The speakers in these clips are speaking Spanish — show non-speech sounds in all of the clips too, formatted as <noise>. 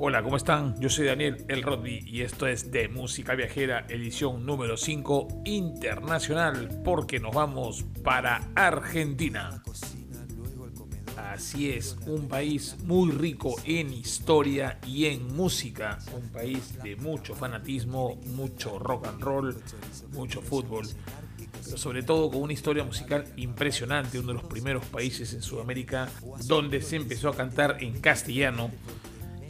Hola, ¿cómo están? Yo soy Daniel El Rodby y esto es de Música Viajera, edición número 5 internacional, porque nos vamos para Argentina. Así es, un país muy rico en historia y en música, un país de mucho fanatismo, mucho rock and roll, mucho fútbol, pero sobre todo con una historia musical impresionante, uno de los primeros países en Sudamérica donde se empezó a cantar en castellano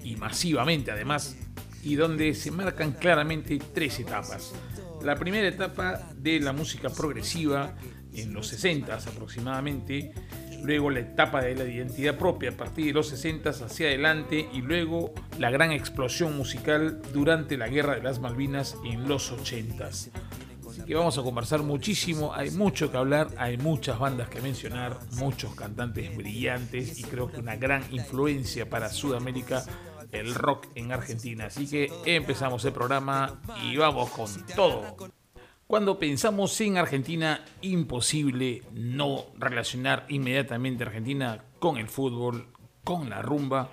y masivamente además, y donde se marcan claramente tres etapas. La primera etapa de la música progresiva en los 60 aproximadamente, luego la etapa de la identidad propia a partir de los 60 hacia adelante y luego la gran explosión musical durante la Guerra de las Malvinas en los 80 que vamos a conversar muchísimo, hay mucho que hablar, hay muchas bandas que mencionar, muchos cantantes brillantes y creo que una gran influencia para Sudamérica el rock en Argentina. Así que empezamos el programa y vamos con todo. Cuando pensamos en Argentina, imposible no relacionar inmediatamente Argentina con el fútbol, con la rumba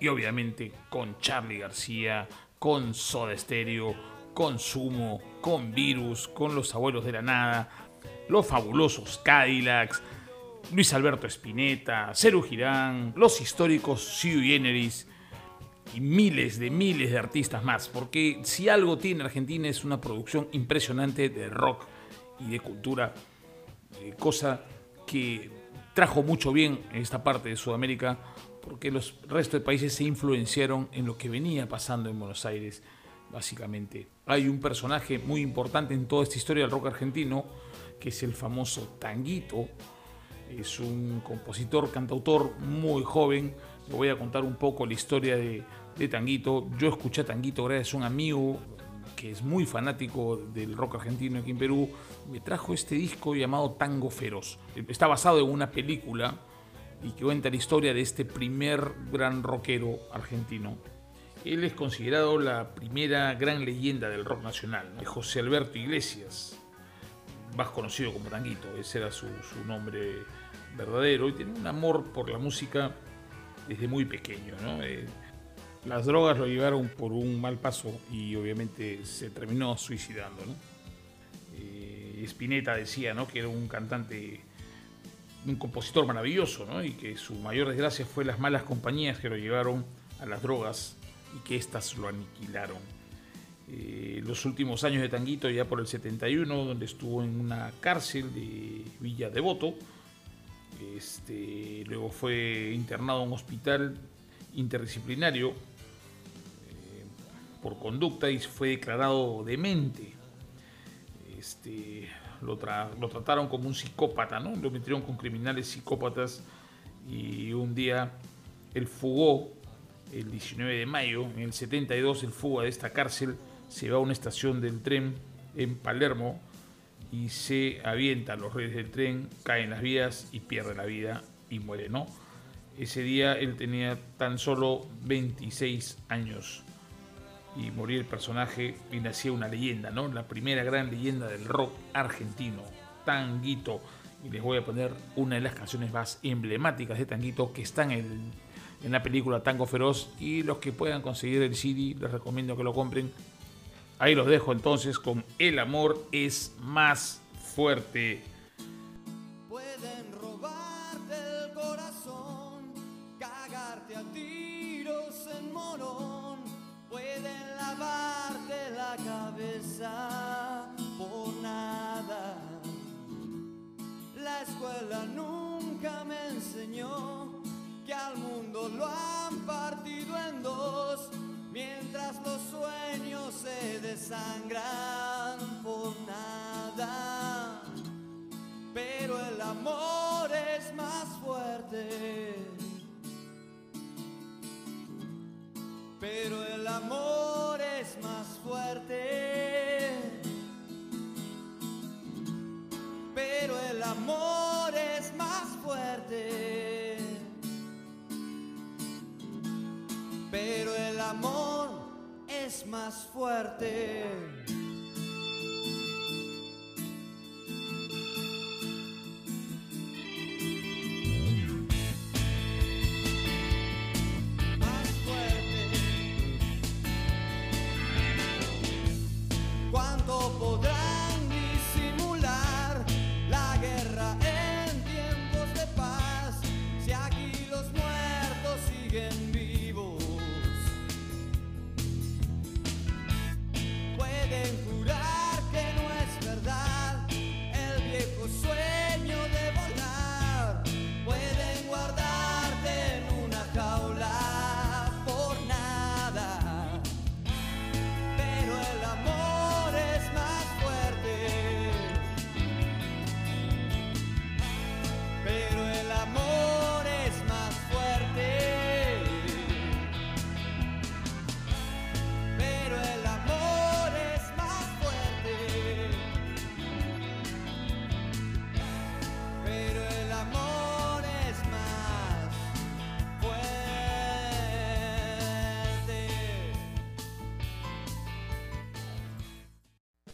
y obviamente con Charlie García, con Soda Stereo, con Sumo, con Virus, con los abuelos de la nada, los fabulosos Cadillacs, Luis Alberto Spinetta, Ceru Girán, los históricos Sui Generis y miles de miles de artistas más, porque si algo tiene Argentina es una producción impresionante de rock y de cultura, eh, cosa que trajo mucho bien en esta parte de Sudamérica, porque los restos de países se influenciaron en lo que venía pasando en Buenos Aires, básicamente. Hay un personaje muy importante en toda esta historia del rock argentino, que es el famoso Tanguito, es un compositor, cantautor muy joven, voy a contar un poco la historia de, Tanguito. Yo escuché a Tanguito gracias a un amigo que es muy fanático del rock argentino aquí en Perú. Me trajo este disco llamado Tango Feroz. Está basado en una película y que cuenta la historia de este primer gran rockero argentino. Él es considerado la primera gran leyenda del rock nacional, José Alberto Iglesias, más conocido como Tanguito, ese era su, su nombre verdadero, y tiene un amor por la música desde muy pequeño. Eh, las drogas lo llevaron por un mal paso y obviamente se terminó suicidando. ¿no? Eh, Spinetta decía ¿no? que era un cantante, un compositor maravilloso y que su mayor desgracia fue las malas compañías que lo llevaron a las drogas y que éstas lo aniquilaron. Eh, los últimos años de Tanguito, ya por el 71, donde estuvo en una cárcel de Villa Devoto, este, luego fue internado en un hospital interdisciplinario eh, por conducta y fue declarado demente. Este, lo, trataron como un psicópata, ¿no? Lo metieron con criminales psicópatas y un día él fugó el 19 de mayo, en el 72, el fuga de esta cárcel, se va a una estación del tren en Palermo y se avienta a los redes del tren, cae en las vías y pierde la vida y muere, ¿no? Ese día él tenía tan solo 26 años y moría el personaje y nacía una leyenda, ¿no? La primera gran leyenda del rock argentino, Tanguito. Y les voy a poner una de las canciones más emblemáticas de Tanguito que están en, en la película Tango Feroz y los que puedan conseguir el CD les recomiendo que lo compren Ahí los dejo entonces con El amor es más fuerte. Pueden robarte el corazón, cagarte a tiros en morón, pueden lavarte la cabeza por nada. La escuela nunca me enseñó que al mundo lo han se desangran por nada. Pero el amor es más fuerte. Pero el amor es más fuerte. Pero el amor Más fuerte.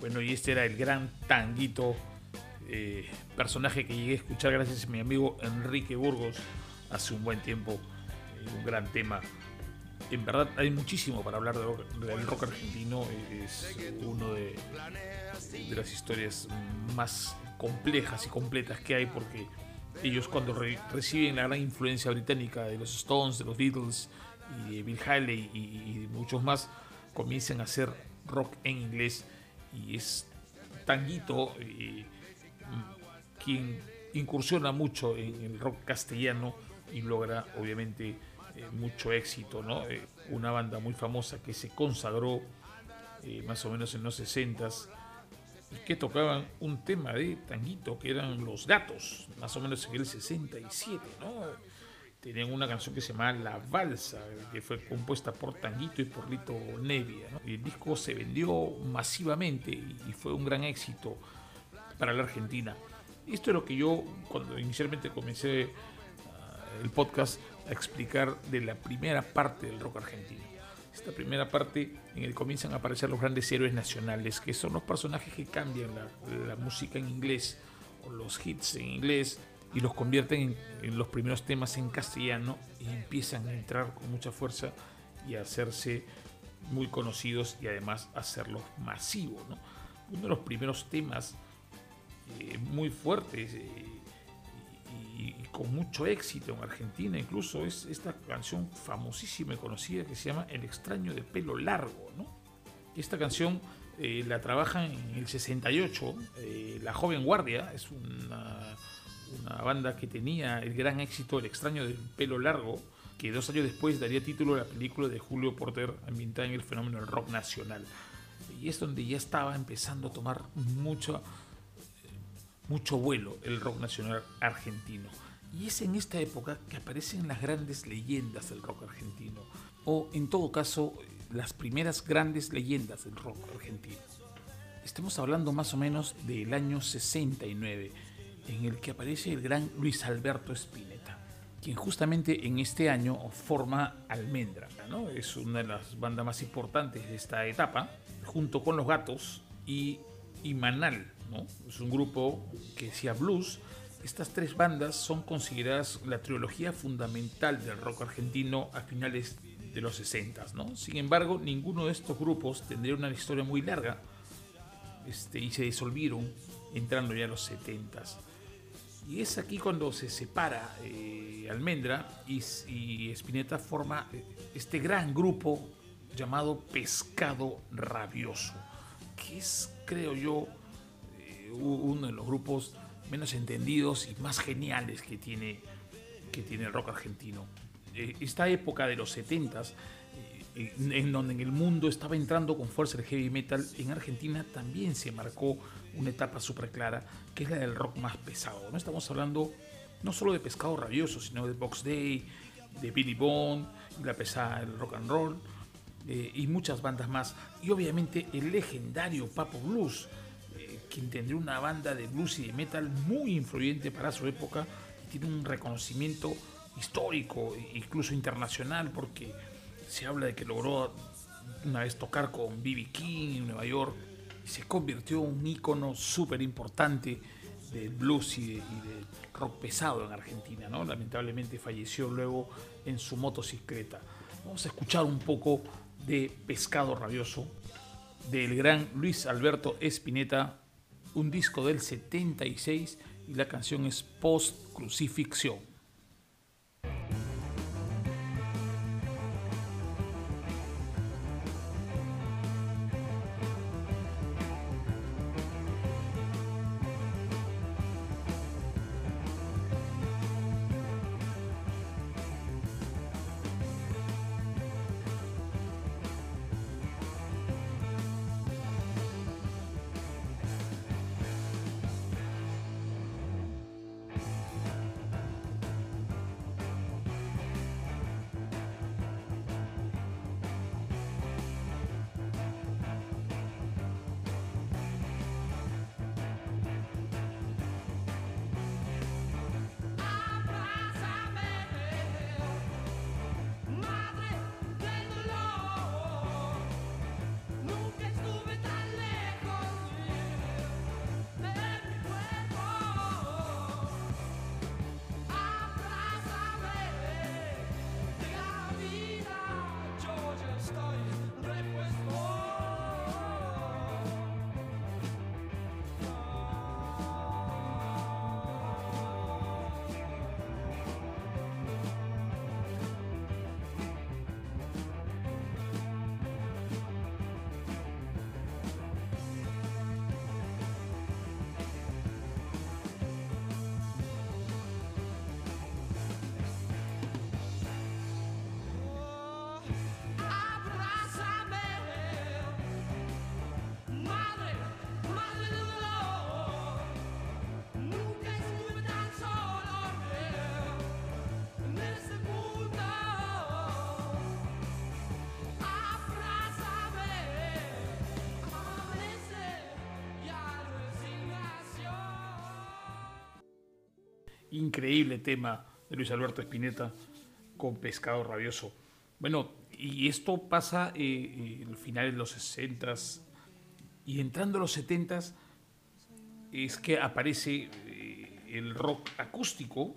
Bueno, y este era el gran tanguito, eh, personaje que llegué a escuchar gracias a mi amigo Enrique Burgos hace un buen tiempo, eh, un gran tema. En verdad hay muchísimo para hablar del rock argentino, es uno de, de las historias más complejas y completas que hay porque ellos cuando reciben la gran influencia británica de los Stones, de los Beatles y de Bill Haley y, muchos más, comienzan a hacer rock en inglés y es Tanguito eh, quien incursiona mucho en el rock castellano y logra obviamente eh, mucho éxito, ¿no? Eh, una banda muy famosa que se consagró más o menos en los 60s que tocaban un tema de tanguito que eran Los Gatos, más o menos en el 67, ¿no? Tenían una canción que se llamaba La Balsa, que fue compuesta por Tanguito y por Lito Nevia. Y el disco se vendió masivamente y fue un gran éxito para la Argentina. Esto es lo que yo, cuando inicialmente comencé ah, el podcast, a explicar de la primera parte del rock argentino esta primera parte en el comienzan a aparecer los grandes héroes nacionales, que son los personajes que cambian la, música en inglés o los hits en inglés y los convierten en, los primeros temas en castellano y empiezan a entrar con mucha fuerza y a hacerse muy conocidos y además hacerlos masivos. Uno de los primeros temas eh, muy fuertes eh, y, con mucho éxito en Argentina incluso es esta canción famosísima y conocida que se llama El extraño de pelo largo. ¿no? Esta canción eh, la trabajan en el 68, eh, La Joven Guardia, es una, una, banda que tenía el gran éxito El extraño de pelo largo, que dos años después daría título a la película de Julio Porter ambientada en el fenómeno del rock nacional. Y es donde ya estaba empezando a tomar mucho mucho vuelo el rock nacional argentino. Y es en esta época que aparecen las grandes leyendas del rock argentino, o en todo caso, las primeras grandes leyendas del rock argentino. Estamos hablando más o menos del año 69, en el que aparece el gran Luis Alberto Spinetta, quien justamente en este año forma Almendra, ¿no? es una de las bandas más importantes de esta etapa, junto con Los Gatos y, y Manal, es un grupo que decía blues. Estas tres bandas son consideradas la trilogía fundamental del rock argentino a finales de los 60. ¿no? Sin embargo, ninguno de estos grupos tendría una historia muy larga este, y se disolvieron entrando ya a los 70. Y es aquí cuando se separa eh, Almendra y, y Spinetta forma eh, este gran grupo llamado Pescado Rabioso, que es, creo yo, uno de los grupos menos entendidos y más geniales que tiene, que tiene el rock argentino. Eh, esta época de los 70s, eh, en donde en el mundo estaba entrando con fuerza el heavy metal, en Argentina también se marcó una etapa súper clara, que es la del rock más pesado. ¿no? Estamos hablando no solo de Pescado Rabioso, sino de Box Day, de Billy Bond, la pesada rock and roll, eh, y muchas bandas más. Y obviamente el legendario Papo Blues, quien tendría una banda de blues y de metal muy influyente para su época y tiene un reconocimiento histórico, incluso internacional, porque se habla de que logró una vez tocar con B.B. King en Nueva York y se convirtió en un ícono súper importante del blues y, del rock pesado en Argentina. ¿no? Lamentablemente falleció luego en su motocicleta. Vamos a escuchar un poco de Pescado Rabioso del gran Luis Alberto Espineta un disco del 76 y la canción es Post Crucifixión. Increíble tema de Luis Alberto Espineta con Pescado Rabioso. Bueno, y esto pasa eh, el final de los 60 y entrando a los 70 es que aparece eh, el rock acústico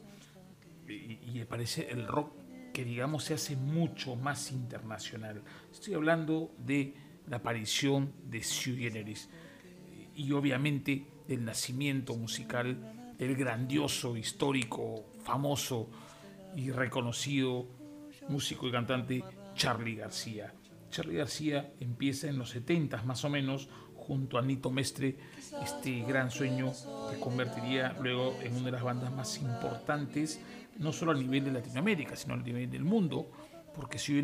y, y, aparece el rock que digamos se hace mucho más internacional. Estoy hablando de la aparición de Sui Generis y obviamente del nacimiento musical del grandioso, histórico, famoso y reconocido músico y cantante Charlie García. Charlie García empieza en los 70 más o menos junto a Nito Mestre este gran sueño que convertiría luego en una de las bandas más importantes no solo a nivel de Latinoamérica sino a nivel del mundo porque Sui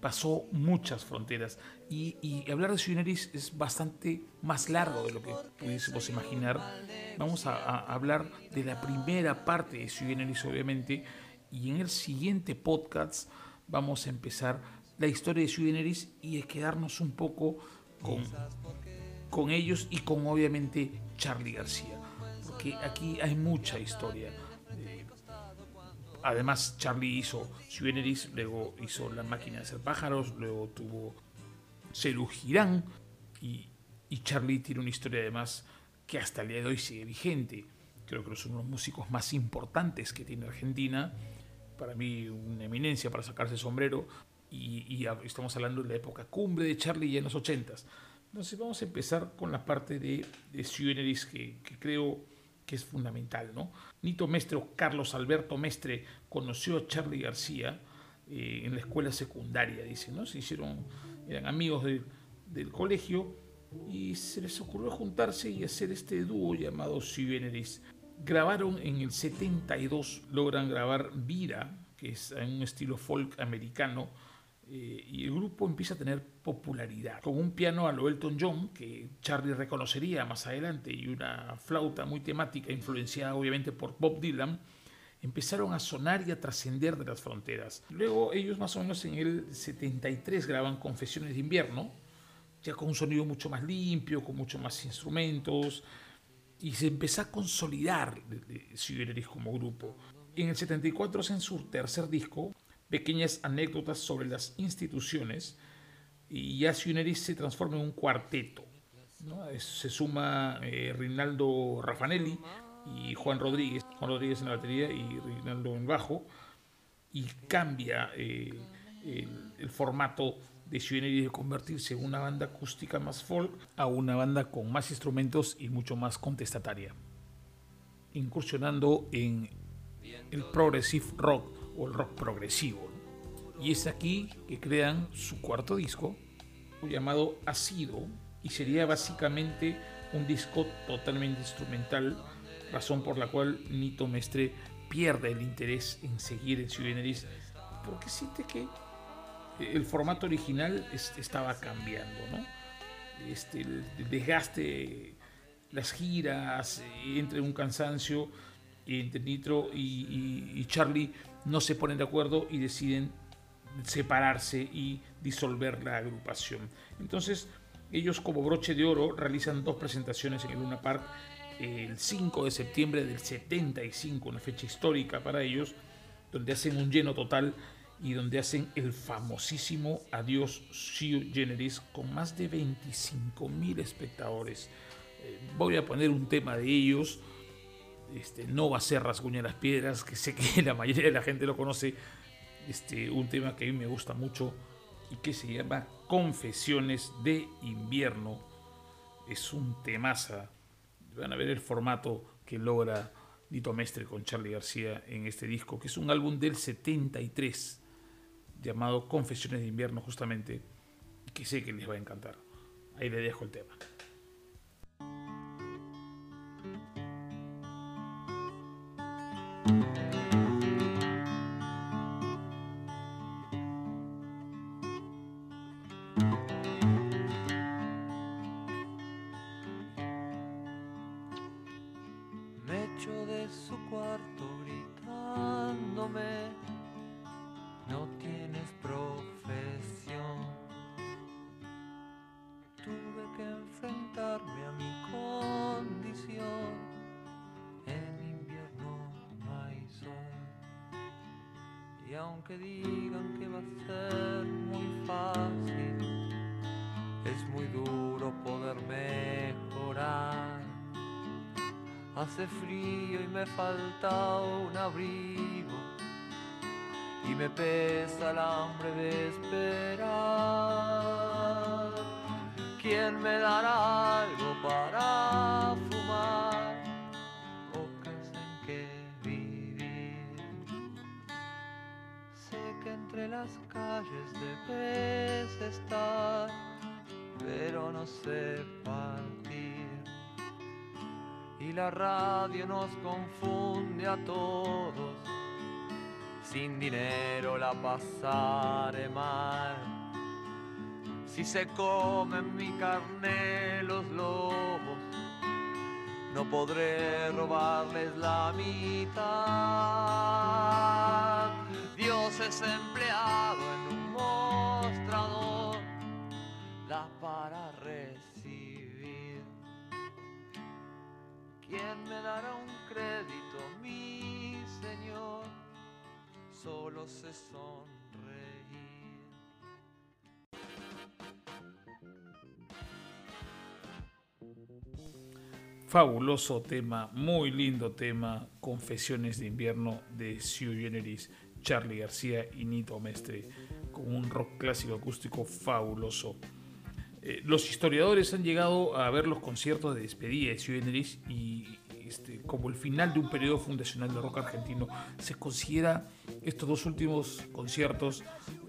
pasó muchas fronteras y, hablar de Sui es bastante más largo de lo que pudiésemos imaginar. Vamos a, hablar de la primera parte de Sui obviamente y en el siguiente podcast vamos a empezar la historia de Sui Generis y a quedarnos un poco con, con ellos y con obviamente Charlie García, porque aquí hay mucha historia. Además, Charlie hizo Generis, luego hizo La máquina de hacer pájaros, luego tuvo Celu Girán y, y Charlie tiene una historia además que hasta el día de hoy sigue vigente. Creo que son los músicos más importantes que tiene Argentina. Para mí una eminencia para sacarse el sombrero. Y, estamos hablando de la época cumbre de Charlie ya en los 80 Entonces vamos a empezar con la parte de, de que, creo que es fundamental. ¿no? Nito Mestre o Carlos Alberto Mestre conoció a Charlie García eh, en la escuela secundaria, dice, ¿no? Se hicieron, eran amigos del colegio y se les ocurrió juntarse y hacer este dúo llamado Generis Grabaron en el 72, logran grabar Vira, que es un estilo folk americano, eh, y el grupo empieza a tener popularidad. Con un piano a lo Elton John, que Charlie reconocería más adelante, y una flauta muy temática, influenciada obviamente por Bob Dylan, empezaron a sonar y a trascender de las fronteras. Luego ellos más o menos en el 73 graban Confesiones de invierno, ya con un sonido mucho más limpio, con mucho más instrumentos, y se empezó a consolidar Sui como grupo. En el 74 hacen su tercer disco, pequeñas anécdotas sobre las instituciones, y ya Sui se transforma en un cuarteto. Se suma eh, Rinaldo Raffanelli y Juan Rodríguez, Juan Rodríguez en la batería y Rinaldo en bajo, y cambia eh, el formato de de convertirse en una banda acústica más folk a una banda con más instrumentos y mucho más contestataria, incursionando en el progressive rock o el rock progresivo. Y es aquí que crean su cuarto disco, llamado Asido, y sería básicamente un disco totalmente instrumental, razón por la cual Nito Mestre pierde el interés en seguir en Generis porque siente que el formato original estaba cambiando, ¿no? Este, el, desgaste, las giras, entre un cansancio, entre Nitro y, Charlie no se ponen de acuerdo y deciden separarse y disolver la agrupación. Entonces, ellos como broche de oro realizan dos presentaciones en el Luna Park el 5 de septiembre del 75, una fecha histórica para ellos, donde hacen un lleno total y donde hacen el famosísimo Adiós Sui Generis con más de 25 mil espectadores. Eh, voy a poner un tema de ellos. Este, no va a ser Rasguña las Piedras, que sé que <laughs> la mayoría de la gente lo conoce. Este, un tema que a mí me gusta mucho y que se llama Confesiones de Invierno. Es un temaza. Van a ver el formato que logra Dito Mestre con Charlie García en este disco, que es un álbum del 73 llamado Confesiones de invierno justamente, que sé que les va a encantar. Ahí le dejo el tema. A mi condición. En invierno no aunque digan que va a ser muy fácil, es muy duro poder mejorar. Hace frío y me falta un abrigo y me pesa el hambre de esperar. ¿Quién me dará algo para las calles debes estar, pero no sé partir. Y la radio nos confunde a todos sin dinero la pasaré mal. Si se comen mi carne los lobos, no podré robarles la mitad. Dios es empleado en un mostrador, la para recibir. ¿Quién me dará un crédito, mi Señor? Solo sé sonreír. Fabuloso tema, muy lindo tema, Confesiones de invierno de Sue Generis, Charlie García y Nito Mestre, con un rock clásico acústico fabuloso. Eh, los historiadores han llegado a ver los conciertos de despedida de Generis y este, como el final de un periodo fundacional del rock argentino. Se considera estos dos últimos conciertos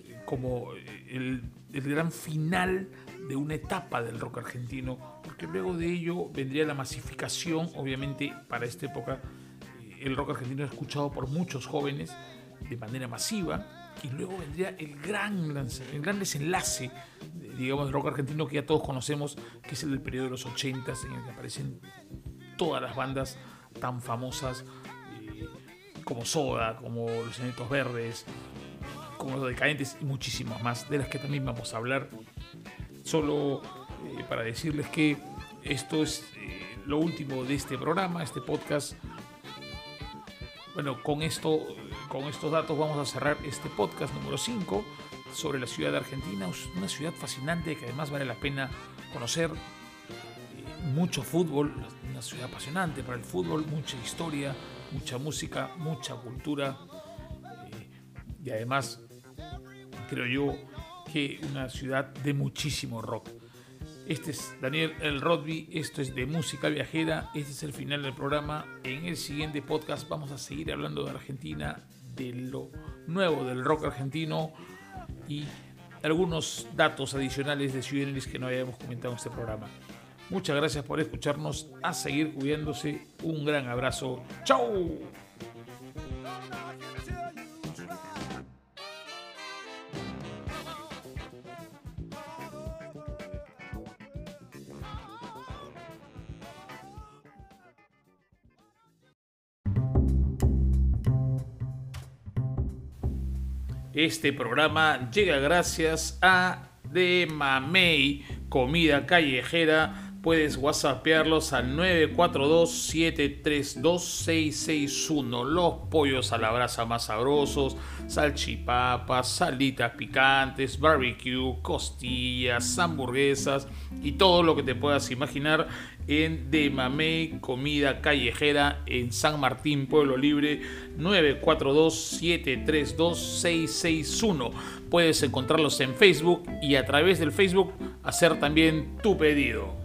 eh, como eh, el, el gran final de una etapa del rock argentino, porque luego de ello vendría la masificación, obviamente para esta época el rock argentino es escuchado por muchos jóvenes de manera masiva, y luego vendría el gran, el gran desenlace, digamos, del rock argentino que ya todos conocemos, que es el del periodo de los 80 en el que aparecen todas las bandas tan famosas eh, como Soda, como Los Enanitos Verdes, como Los Decadentes y muchísimas más, de las que también vamos a hablar. Solo eh, para decirles que esto es eh, lo último de este programa, este podcast. Bueno, con esto, con estos datos vamos a cerrar este podcast número 5 sobre la ciudad de Argentina, una ciudad fascinante que además vale la pena conocer. Eh, Mucho fútbol, una ciudad apasionante para el fútbol, mucha historia, mucha música, mucha cultura eh, y además creo yo que una ciudad de muchísimo rock. Este es Daniel El Rodby, esto es de música viajera, este es el final del programa. En el siguiente podcast vamos a seguir hablando de Argentina, de lo nuevo del rock argentino y algunos datos adicionales de ciudadanos que no habíamos comentado en este programa. Muchas gracias por escucharnos, a seguir cuidándose, un gran abrazo, chao. Este programa llega gracias a The Mamey, comida callejera. Puedes whatsappearlos al 942-732-661. Los pollos a la brasa más sabrosos, salchipapas, salitas picantes, barbecue, costillas, hamburguesas y todo lo que te puedas imaginar en De Mamey, comida callejera en San Martín, Pueblo Libre, 942-732-661. Puedes encontrarlos en Facebook y a través del Facebook hacer también tu pedido.